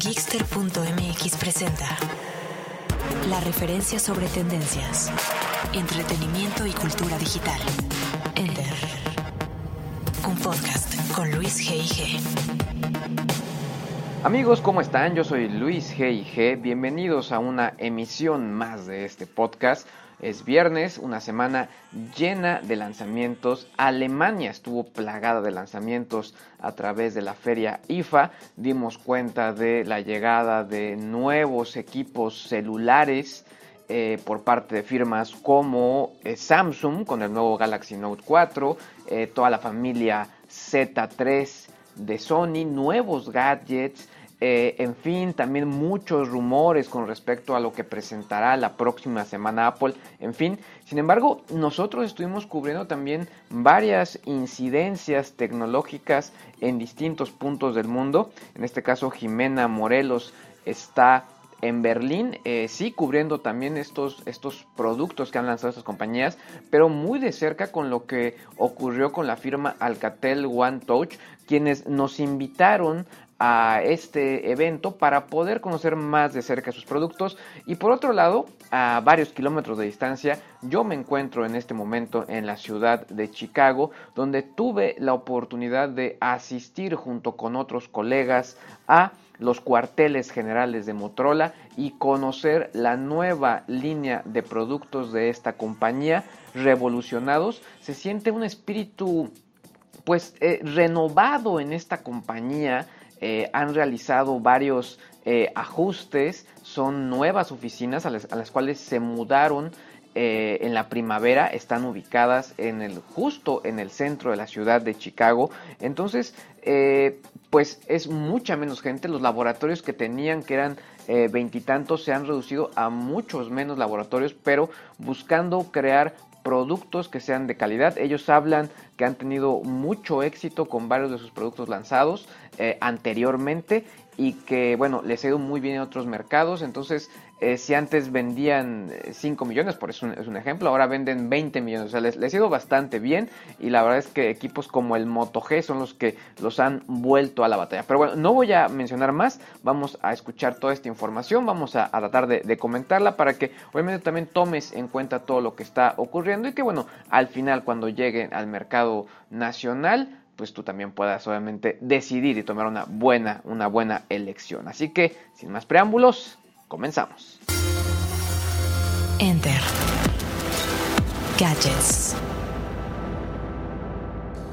Geekster.mx presenta la referencia sobre tendencias, entretenimiento y cultura digital. Enter. Un podcast con Luis G.I.G. Amigos, ¿cómo están? Yo soy Luis G.I.G. Bienvenidos a una emisión más de este podcast. Es viernes, una semana llena de lanzamientos. Alemania estuvo plagada de lanzamientos a través de la feria IFA. Dimos cuenta de la llegada de nuevos equipos celulares eh, por parte de firmas como eh, Samsung con el nuevo Galaxy Note 4, eh, toda la familia Z3 de Sony, nuevos gadgets. Eh, en fin, también muchos rumores con respecto a lo que presentará la próxima semana Apple. En fin, sin embargo, nosotros estuvimos cubriendo también varias incidencias tecnológicas en distintos puntos del mundo. En este caso, Jimena Morelos está en Berlín, eh, sí cubriendo también estos, estos productos que han lanzado estas compañías, pero muy de cerca con lo que ocurrió con la firma Alcatel One Touch, quienes nos invitaron a este evento para poder conocer más de cerca sus productos. Y por otro lado a varios kilómetros de distancia yo me encuentro en este momento en la ciudad de Chicago donde tuve la oportunidad de asistir junto con otros colegas a los cuarteles generales de Motorola y conocer la nueva línea de productos de esta compañía revolucionados. Se siente un espíritu pues eh, renovado en esta compañía eh, han realizado varios eh, ajustes, son nuevas oficinas a las, cuales se mudaron eh, en la primavera, están ubicadas en el, justo en el centro de la ciudad de Chicago, entonces pues es mucha menos gente, los laboratorios que tenían que eran veintitantos se han reducido a muchos menos laboratorios, pero buscando crear productos que sean de calidad. Ellos hablan que han tenido mucho éxito con varios de sus productos lanzados eh, anteriormente y que bueno, les ha ido muy bien en otros mercados. Entonces, eh, si antes vendían 5 eh, millones, por eso es un ejemplo, ahora venden 20 millones. O sea, les, les, ha ido bastante bien y la verdad es que equipos como el Moto G son los que los han vuelto a la batalla. Pero bueno, no voy a mencionar más, vamos a escuchar toda esta información, vamos a, tratar de, de, comentarla para que obviamente también tomes en cuenta todo lo que está ocurriendo y que bueno, al final cuando lleguen al mercado nacional, pues tú también puedas obviamente decidir y tomar una buena, una buena elección. Así que, sin más preámbulos, comenzamos. Enter. Gadgets.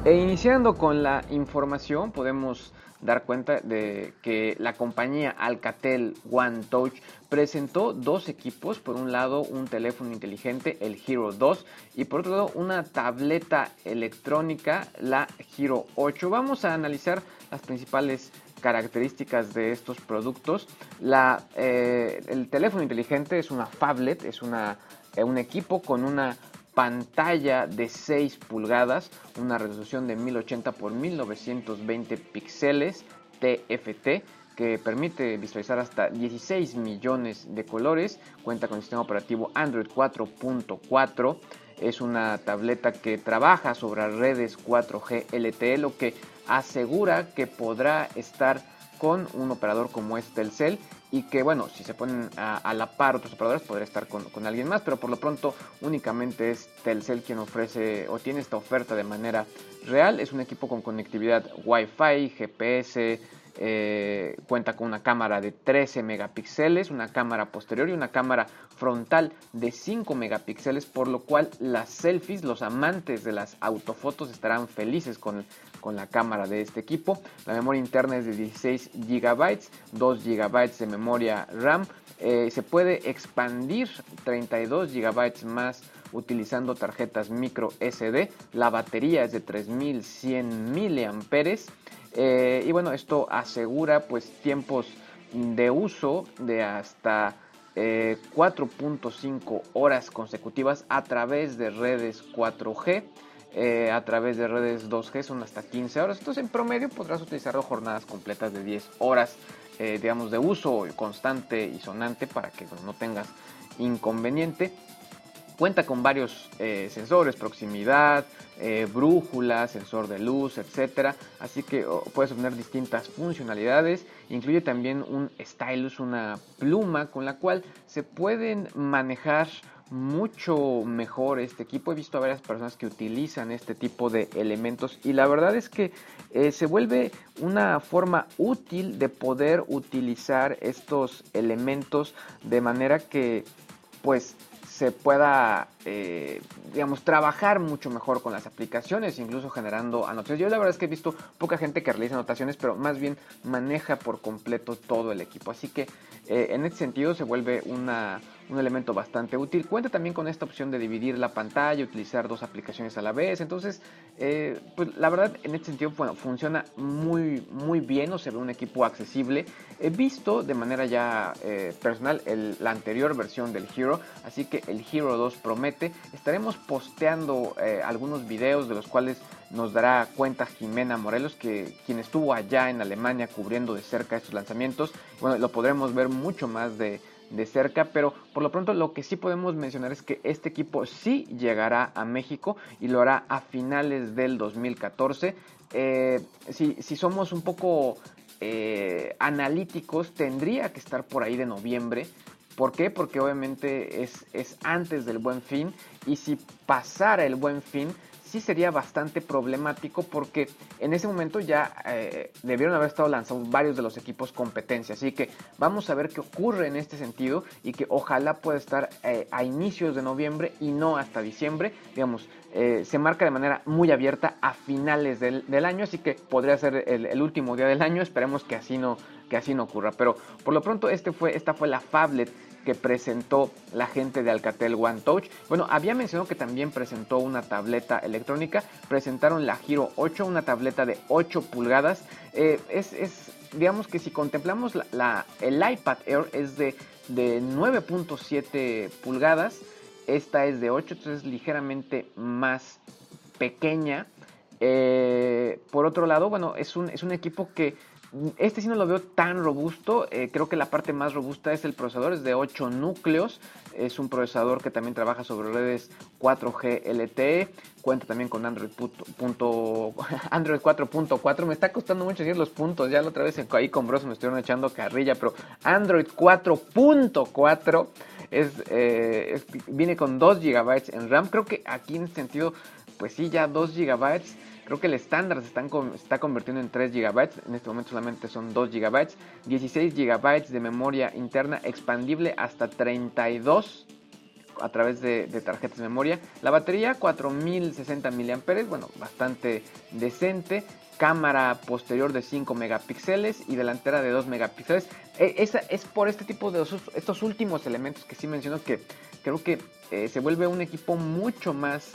E iniciando con la información, podemos dar cuenta de que la compañía Alcatel One Touch presentó dos equipos, por un lado un teléfono inteligente, el Hero 2, y por otro lado una tableta electrónica, la Hero 8. Vamos a analizar las principales características de estos productos. La, eh, el teléfono inteligente es una phablet, es una, eh, un equipo con una pantalla de 6 pulgadas, una resolución de 1080 x 1920 píxeles TFT que permite visualizar hasta 16 millones de colores, cuenta con el sistema operativo Android 4.4, es una tableta que trabaja sobre redes 4G LTE, lo que asegura que podrá estar con un operador como es Telcel y que bueno, si se ponen a, la par otros operadores podría estar con, alguien más, pero por lo pronto únicamente es Telcel quien ofrece o tiene esta oferta de manera real. Es un equipo con conectividad Wi-Fi, GPS, eh, cuenta con una cámara de 13 megapíxeles, una cámara posterior y una cámara frontal de 5 megapíxeles, por lo cual las selfies, los amantes de las autofotos estarán felices con, con la cámara de este equipo. La memoria interna es de 16 GB, 2 GB de memoria RAM. Eh, se puede expandir 32 GB más utilizando tarjetas micro SD. La batería es de 3100 mAh eh, y bueno, esto asegura pues tiempos de uso de hasta 4.5 eh, horas consecutivas a través de redes 4G. Eh, a través de redes 2G son hasta 15 horas. Entonces en promedio podrás utilizar jornadas completas de 10 horas, digamos, de uso constante y sonante para que no tengas inconveniente. Cuenta con varios eh, sensores, proximidad, eh, brújula, sensor de luz, etcétera. Así que oh, puedes obtener distintas funcionalidades. Incluye también un stylus, una pluma con la cual se pueden manejar mucho mejor este equipo. He visto a varias personas que utilizan este tipo de elementos y la verdad es que eh, se vuelve una forma útil de poder utilizar estos elementos de manera que pues se pueda, eh, digamos, trabajar mucho mejor con las aplicaciones, incluso generando anotaciones. Yo la verdad es que he visto poca gente que realiza anotaciones, pero más bien maneja por completo todo el equipo. Así que eh, en ese sentido se vuelve una, un elemento bastante útil. Cuenta también con esta opción de dividir la pantalla, utilizar dos aplicaciones a la vez. Entonces, eh, pues la verdad, en este sentido, bueno, funciona muy, muy bien o se ve un equipo accesible. He visto de manera ya eh, personal la anterior versión del Hero, así que el Hero 2 promete. Estaremos posteando eh, algunos videos de los cuales nos dará cuenta Jimena Morelos, que quien estuvo allá en Alemania cubriendo de cerca estos lanzamientos. Bueno, lo podremos ver mucho más de de cerca, pero por lo pronto lo que sí podemos mencionar es que este equipo sí llegará a México y lo hará a finales del 2014. Eh, si, somos un poco eh, analíticos, tendría que estar por ahí de noviembre. ¿Por qué? Porque obviamente es, es antes del buen fin y si pasara el buen fin, sí sería bastante problemático porque en ese momento ya eh, debieron haber estado lanzados varios de los equipos competencia. Así que vamos a ver qué ocurre en este sentido y que ojalá pueda estar eh, a inicios de noviembre y no hasta diciembre. Digamos, eh, se marca de manera muy abierta a finales del, año, así que podría ser el, último día del año. Esperemos que así no, que así no ocurra. Pero por lo pronto este fue, esta fue la Fablet que presentó la gente de Alcatel One Touch. Bueno, había mencionado que también presentó una tableta electrónica. Presentaron la Giro 8, una tableta de 8 pulgadas. Eh, es, digamos que si contemplamos la, el iPad Air es de, de 9.7 pulgadas. Esta es de 8, entonces es ligeramente más pequeña. Eh, por otro lado, bueno, es un, es un equipo que este sí no lo veo tan robusto. Eh, creo que la parte más robusta es el procesador, es de 8 núcleos. Es un procesador que también trabaja sobre redes 4G LTE. Cuenta también con Android, Android 4.4. Me está costando mucho decir los puntos. Ya la otra vez ahí con Bros me estuvieron echando carrilla. Pero Android 4.4 eh, es, viene con 2 GB en RAM. Creo que aquí en este sentido, pues sí, ya 2 GB Creo que el estándar se, está convirtiendo en 3 GB, en este momento solamente son 2 GB, 16 GB de memoria interna expandible hasta 32 a través de, tarjetas de memoria. La batería 4060 mAh, bueno, bastante decente. Cámara posterior de 5 megapíxeles y delantera de 2 megapíxeles. E, esa es por este tipo de estos últimos elementos que sí menciono que creo que eh, se vuelve un equipo mucho más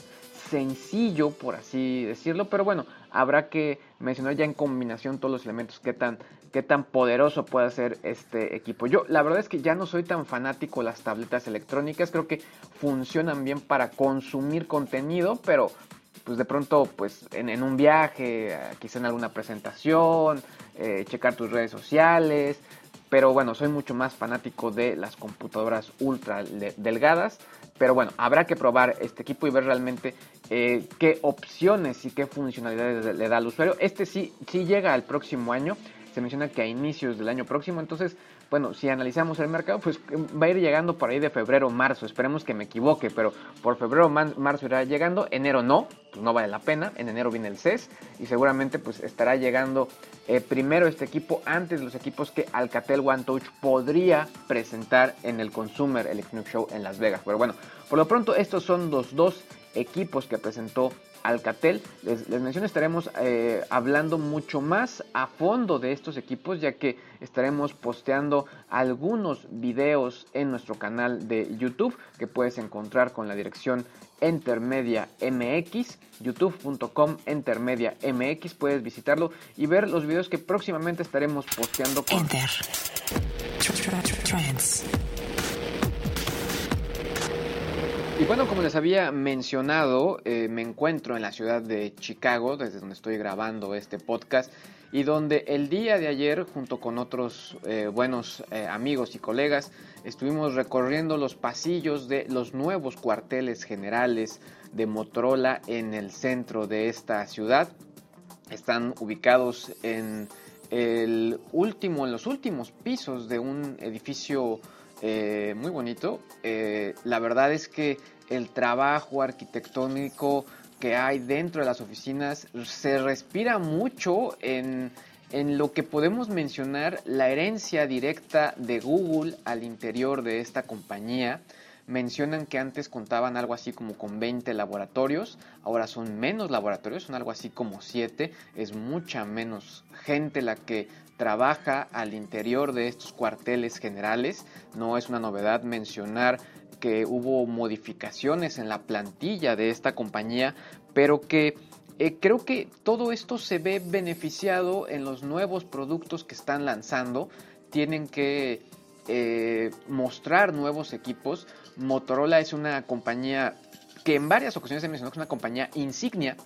sencillo, por así decirlo, pero bueno, habrá que mencionar ya en combinación todos los elementos, qué tan, qué tan poderoso puede ser este equipo. Yo la verdad es que ya no soy tan fanático de las tabletas electrónicas, creo que funcionan bien para consumir contenido, pero pues de pronto pues en, un viaje, quizá en alguna presentación, eh, checar tus redes sociales, pero bueno, soy mucho más fanático de las computadoras ultra delgadas. Pero bueno, habrá que probar este equipo y ver realmente eh, qué opciones y qué funcionalidades le da al usuario. Este sí, sí llega al próximo año. se menciona que a inicios del año próximo. Entonces, bueno, si analizamos el mercado, pues va a ir llegando por ahí de febrero, marzo. Esperemos que me equivoque, pero por febrero, marzo irá llegando. Enero no, pues no vale la pena. En enero viene el CES y seguramente pues estará llegando eh, primero este equipo antes de los equipos que Alcatel One Touch podría presentar en el Consumer Electronic Show en Las Vegas. Pero bueno, por lo pronto estos son los dos equipos que presentó Alcatel. Les, menciono, estaremos eh, hablando mucho más a fondo de estos equipos, ya que estaremos posteando algunos videos en nuestro canal de YouTube que puedes encontrar con la dirección Entermedia MX, youtube.com puedes visitarlo y ver los videos que próximamente estaremos posteando con... Y bueno, como les había mencionado, eh, me encuentro en la ciudad de Chicago, desde donde estoy grabando este podcast, y donde el día de ayer, junto con otros eh, buenos eh, amigos y colegas, estuvimos recorriendo los pasillos de los nuevos cuarteles generales de Motorola en el centro de esta ciudad. Están ubicados en el último, en los últimos pisos de un edificio eh, muy bonito. Eh, la verdad es que el trabajo arquitectónico que hay dentro de las oficinas se respira mucho en, en lo que podemos mencionar la herencia directa de Google al interior de esta compañía. Mencionan que antes contaban algo así como con 20 laboratorios, ahora son menos laboratorios, son algo así como 7, es mucha menos gente la que trabaja al interior de estos cuarteles generales. No es una novedad mencionar que hubo modificaciones en la plantilla de esta compañía, pero que eh, creo que todo esto se ve beneficiado en los nuevos productos que están lanzando. Tienen que eh, mostrar nuevos equipos. Motorola es una compañía que en varias ocasiones se mencionó que es una compañía insignia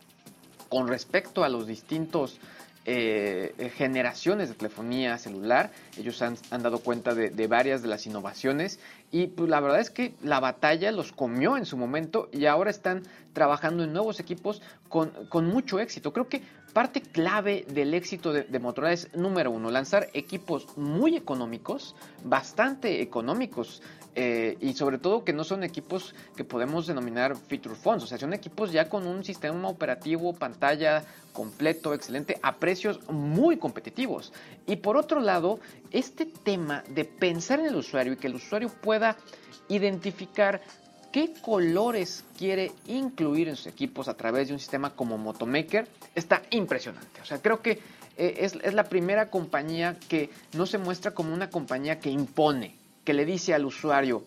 con respecto a los distintos eh, generaciones de telefonía celular. Ellos han, dado cuenta de, varias de las innovaciones y pues, la verdad es que la batalla los comió en su momento y ahora están trabajando en nuevos equipos con, mucho éxito. Creo que parte clave del éxito de, de, Motorola es, número uno, lanzar equipos muy económicos, bastante económicos. Eh, y sobre todo que no son equipos que podemos denominar feature phones, o sea, son equipos ya con un sistema operativo, pantalla completo, excelente, a precios muy competitivos. Y por otro lado, este tema de pensar en el usuario y que el usuario identificar qué colores quiere incluir en sus equipos a través de un sistema como Motomaker está impresionante. O sea, creo que eh, es, es la primera compañía que no se muestra como una compañía que impone, que le dice al usuario,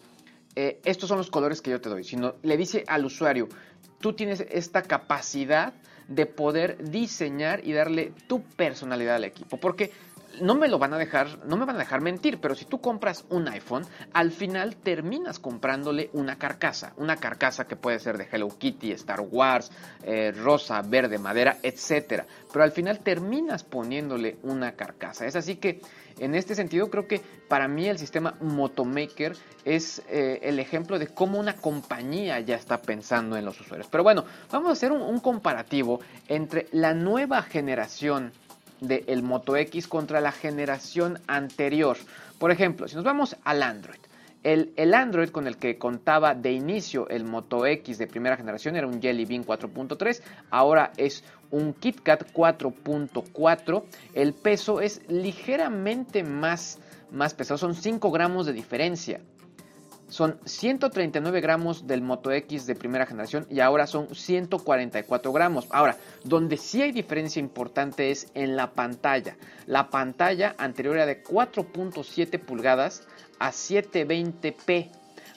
eh, estos son los colores que yo te doy, sino le dice al usuario, tú tienes esta capacidad de poder diseñar y darle tu personalidad al equipo. Porque no me lo van a dejar, no me van a dejar mentir, pero si tú compras un iPhone, al final terminas comprándole una carcasa, una carcasa que puede ser de Hello Kitty, Star Wars, eh, rosa, verde, madera, etcétera. Pero al final terminas poniéndole una carcasa. Es así que en este sentido creo que para mí el sistema Motomaker es eh, el ejemplo de cómo una compañía ya está pensando en los usuarios. Pero bueno, vamos a hacer un comparativo entre la nueva generación del Moto X contra la generación anterior. Por ejemplo, si nos vamos al Android. El, el, Android con el que contaba de inicio el Moto X de primera generación era un Jelly Bean 4.3, ahora es un KitKat 4.4. El peso es ligeramente más, más pesado, son 5 gramos de diferencia son 139 gramos del Moto X de primera generación y ahora son 144 gramos. Ahora, donde sí hay diferencia importante es en la pantalla. La pantalla anterior era de 4.7 pulgadas a 720p.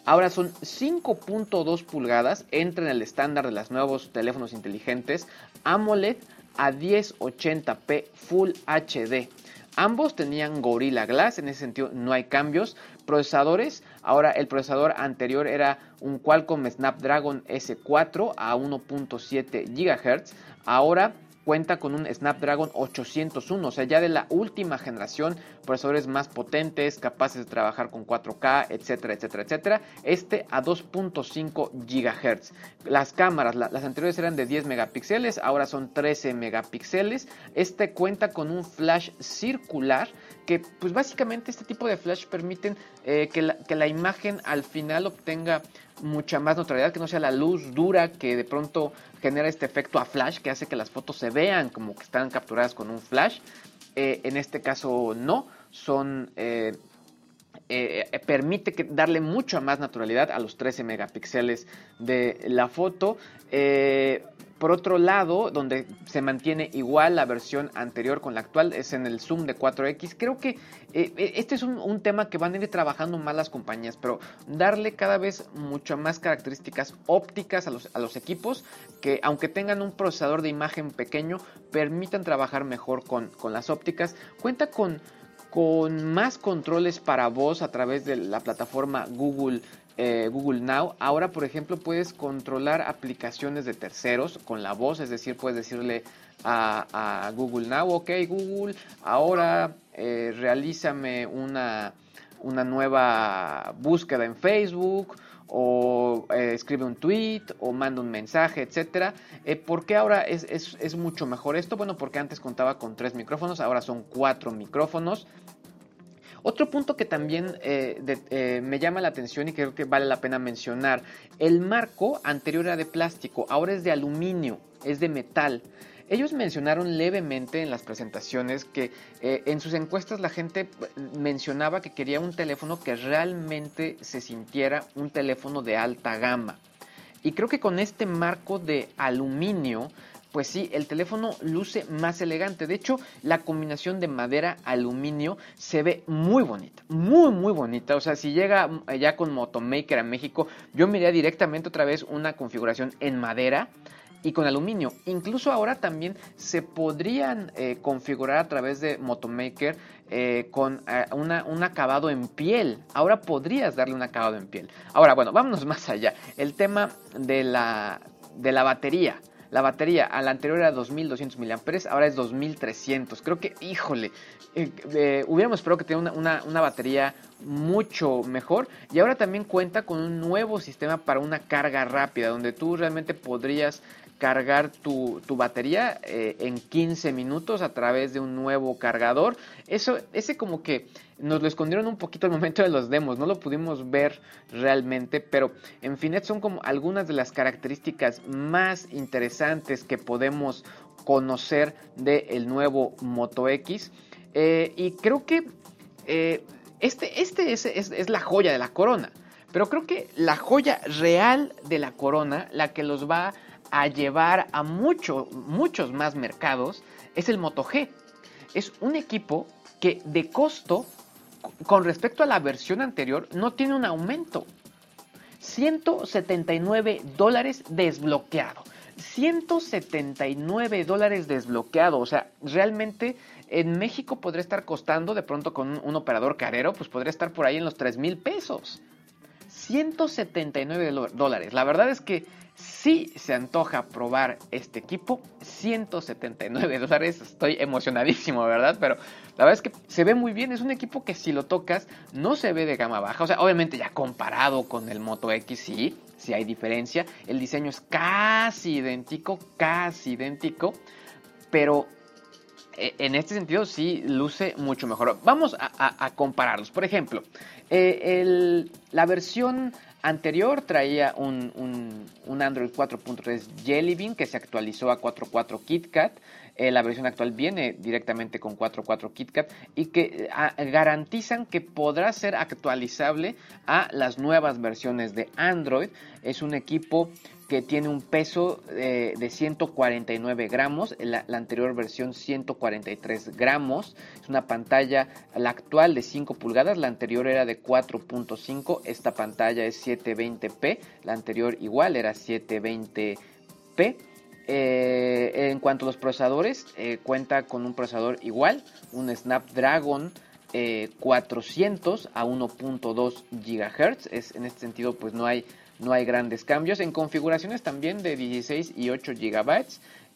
Ahora son 5.2 pulgadas, entra en el estándar de los nuevos teléfonos inteligentes AMOLED a 1080p Full HD. Ambos tenían Gorilla Glass, en ese sentido no hay cambios. Procesadores, ahora el procesador anterior era un Qualcomm Snapdragon S4 a 1.7 GHz. Ahora cuenta con un Snapdragon 801, o sea, ya de la última generación, procesadores más potentes, capaces de trabajar con 4K, etcétera, etcétera, etcétera. Este a 2.5 GHz. Las cámaras, las anteriores eran de 10 megapíxeles, ahora son 13 megapíxeles. Este cuenta con un flash circular que pues básicamente este tipo de flash permiten eh, que, que la imagen al final obtenga mucha más neutralidad, que no sea la luz dura que de pronto genera este efecto a flash que hace que las fotos se vean como que están capturadas con un flash. Eh, en este caso no, son... Eh, eh, permite que darle mucha más naturalidad a los 13 megapíxeles de la foto. Por otro lado, donde se mantiene igual la versión anterior con la actual, es en el zoom de 4X. Creo que eh, eh, este es un, tema que van a ir trabajando más las compañías, pero darle cada vez mucho más características ópticas a los, equipos que, aunque tengan un procesador de imagen pequeño, permitan trabajar mejor con, las ópticas. Cuenta con con más controles para voz a través de la plataforma Google eh, Google Now. Ahora, por ejemplo, puedes controlar aplicaciones de terceros con la voz, es decir, puedes decirle a, Google Now, ok Google, ahora eh, realízame una, una nueva búsqueda en Facebook o eh, escribe un tweet o manda un mensaje, etcétera. ¿Por qué ahora es, es, mucho mejor esto? Bueno, porque antes contaba con tres micrófonos, ahora son cuatro micrófonos. Otro punto que también eh, eh, me llama la atención y creo que vale la pena mencionar, el marco anterior era de plástico, ahora es de aluminio, es de metal. Ellos mencionaron levemente en las presentaciones que eh, en sus encuestas la gente mencionaba que quería un teléfono que realmente se sintiera un teléfono de alta gama. Y creo que con este marco de aluminio pues sí, el teléfono luce más elegante. De hecho, la combinación de madera-aluminio se ve muy bonita, muy, muy bonita. O sea, si llega ya con Motomaker a México, yo miraría directamente otra vez una configuración en madera y con aluminio. Incluso ahora también se podrían eh, configurar a través de Motomaker eh, con eh, un acabado en piel. Ahora podrías darle un acabado en piel. Ahora, bueno, vámonos más allá. El tema de la, de la batería. La batería a la anterior era 2200 mAh, ahora es 2300. Creo que, híjole, eh, eh, hubiéramos esperado que tenga una, batería mucho mejor. Y ahora también cuenta con un nuevo sistema para una carga rápida, donde tú realmente podrías cargar tu, batería eh, en 15 minutos a través de un nuevo cargador. Eso, ese como que nos lo escondieron un poquito al momento de los demos, no lo pudimos ver realmente, pero en fin, son como algunas de las características más interesantes que podemos conocer del nuevo Moto X. Eh, y creo que eh, este, este es, es la joya de la corona. Pero creo que la joya real de la corona, la que los va a llevar a muchos muchos más mercados, es el Moto G. Es un equipo que de costo, con respecto a la versión anterior, no tiene un aumento. 179 dólares desbloqueado. 179 dólares desbloqueado. O sea, realmente en México podría estar costando, de pronto con un, operador carero, pues podría estar por ahí en los 3 mil pesos. 179 dólares. La verdad es que si se antoja probar este equipo, 179 dólares, estoy emocionadísimo, ¿verdad? Pero la verdad es que se ve muy bien, es un equipo que si lo tocas no se ve de gama baja, o sea, obviamente ya comparado con el Moto X, sí, sí hay diferencia, el diseño es casi idéntico, casi idéntico, pero eh, en este sentido sí luce mucho mejor. Vamos a, compararlos. Por ejemplo, eh, la versión anterior traía un, Android 4.3 Jelly Bean que se actualizó a 4.4 KitKat. Eh, la versión actual viene directamente con 4.4 KitKat y que garantizan que podrá ser actualizable a las nuevas versiones de Android. Es un equipo que tiene un peso eh, de 149 gramos, la, anterior versión 143 gramos, es una pantalla, la actual de 5 pulgadas, la anterior era de 4.5, esta pantalla es 720p, la anterior igual era 720p. Eh, en cuanto a los procesadores, eh, cuenta con un procesador igual, un Snapdragon 400 a 1.2 GHz, es, en este sentido pues no hay no hay grandes cambios. En configuraciones también de 16 y 8 GB.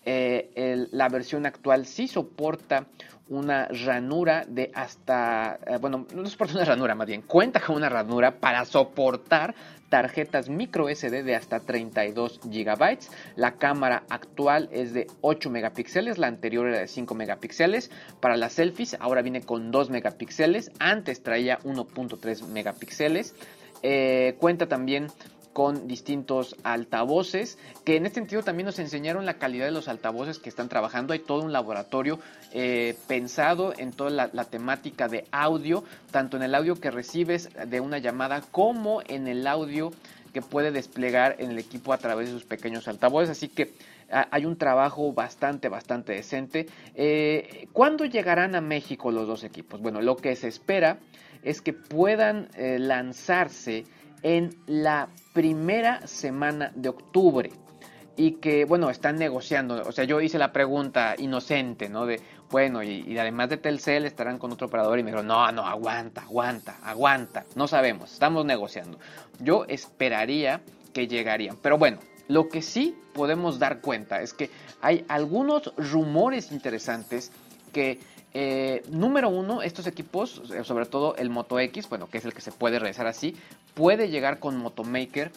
eh, la versión actual sí soporta una ranura de hasta, eh, bueno, no soporta una ranura más bien, cuenta con una ranura para soportar tarjetas micro SD de hasta 32 GB. La cámara actual es de 8 megapíxeles, la anterior era de 5 megapíxeles. Para las selfies ahora viene con 2 megapíxeles, antes traía 1.3 megapíxeles. Eh, cuenta también con distintos altavoces, que en este sentido también nos enseñaron la calidad de los altavoces que están trabajando. Hay todo un laboratorio eh, pensado en toda la, temática de audio, tanto en el audio que recibes de una llamada como en el audio que puede desplegar en el equipo a través de sus pequeños altavoces. Así que hay un trabajo bastante, bastante decente. Eh, ¿Cuándo llegarán a México los dos equipos? Bueno, lo que se espera es que puedan eh, lanzarse en la primera semana de octubre y que, bueno, están negociando. O sea, yo hice la pregunta inocente, ¿no? De, bueno, y, además de Telcel estarán con otro operador y me dijeron, no, no, aguanta, aguanta, aguanta. No sabemos, estamos negociando. Yo esperaría que llegarían. Pero bueno, lo que sí podemos dar cuenta es que hay algunos rumores interesantes que eh, número uno, estos equipos, sobre todo el Moto X, bueno, que es el que se puede realizar así, puede llegar con Motomaker.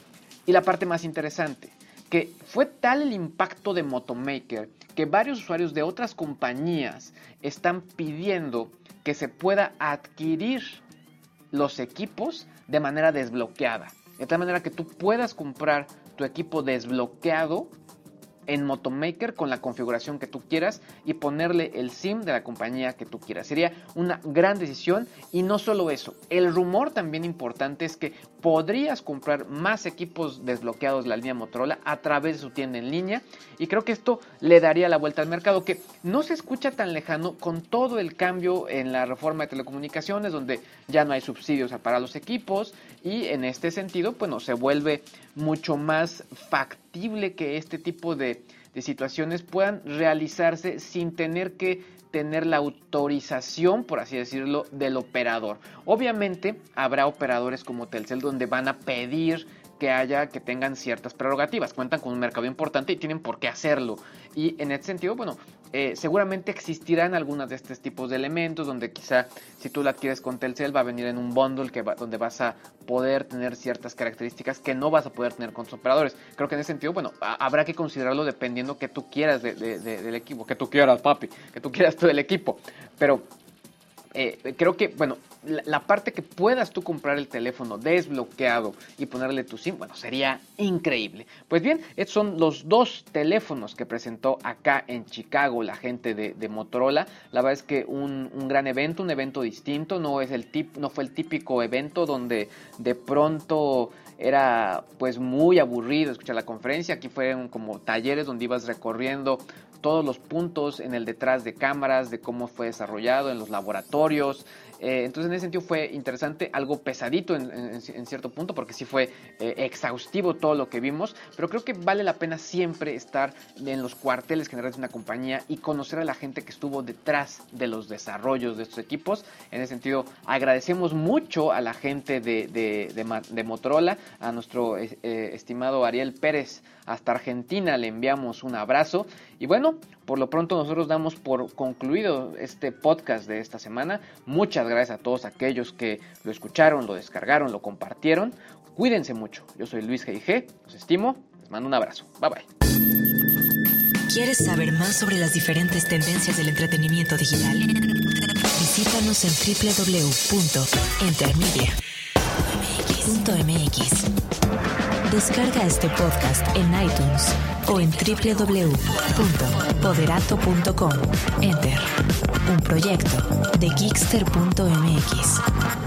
Y la parte más interesante, que fue tal el impacto de Motomaker que varios usuarios de otras compañías están pidiendo que se pueda adquirir los equipos de manera desbloqueada. De tal manera que tú puedas comprar tu equipo desbloqueado en Motomaker con la configuración que tú quieras y ponerle el SIM de la compañía que tú quieras. Sería una gran decisión y no solo eso, el rumor también importante es que podrías comprar más equipos desbloqueados de la línea Motorola a través de su tienda en línea y creo que esto le daría la vuelta al mercado que no se escucha tan lejano con todo el cambio en la reforma de telecomunicaciones donde ya no hay subsidios para los equipos y en este sentido bueno se vuelve mucho más factible que este tipo de, de situaciones puedan realizarse sin tener que tener la autorización, por así decirlo, del operador. Obviamente habrá operadores como Telcel donde van a pedir que haya, que tengan ciertas prerrogativas. Cuentan con un mercado importante y tienen por qué hacerlo. Y en ese sentido, bueno, eh, seguramente existirán algunos de estos tipos de elementos donde quizá si tú la adquieres con Telcel va a venir en un bundle que donde vas a poder tener ciertas características que no vas a poder tener con tus operadores. Creo que en ese sentido, bueno, habrá que considerarlo dependiendo que tú quieras del equipo, que tú quieras, papi, que tú quieras todo el equipo. Pero eh, creo que, bueno, la, parte que puedas tú comprar el teléfono desbloqueado y ponerle tu SIM, bueno, sería increíble. Pues bien, estos son los dos teléfonos que presentó acá en Chicago la gente de, Motorola. La verdad es que un, gran evento, un evento distinto, no, es el tip, no fue el típico evento donde de pronto era pues muy aburrido escuchar la conferencia. Aquí fueron como talleres donde ibas recorriendo todos los puntos en el detrás de cámaras, de cómo fue desarrollado en los laboratorios. Eh, entonces en ese sentido fue interesante, algo pesadito en, cierto punto, porque sí fue eh, exhaustivo todo lo que vimos, pero creo que vale la pena siempre estar en los cuarteles generales de una compañía y conocer a la gente que estuvo detrás de los desarrollos de estos equipos. En ese sentido agradecemos mucho a la gente de, Motorola, a nuestro eh, estimado Ariel Pérez hasta Argentina, le enviamos un abrazo y bueno, por lo pronto nosotros damos por concluido este podcast de esta semana. Muchas gracias a todos aquellos que lo escucharon, lo descargaron, lo compartieron. Cuídense mucho. Yo soy Luis G.I.G. Los estimo. Les mando un abrazo. Bye bye. ¿Quieres saber más sobre las diferentes tendencias del entretenimiento digital? Visítanos en www.intermedia.mx. Descarga este podcast en iTunes o en www.poderato.com. Enter. Un proyecto de Geekster.mx.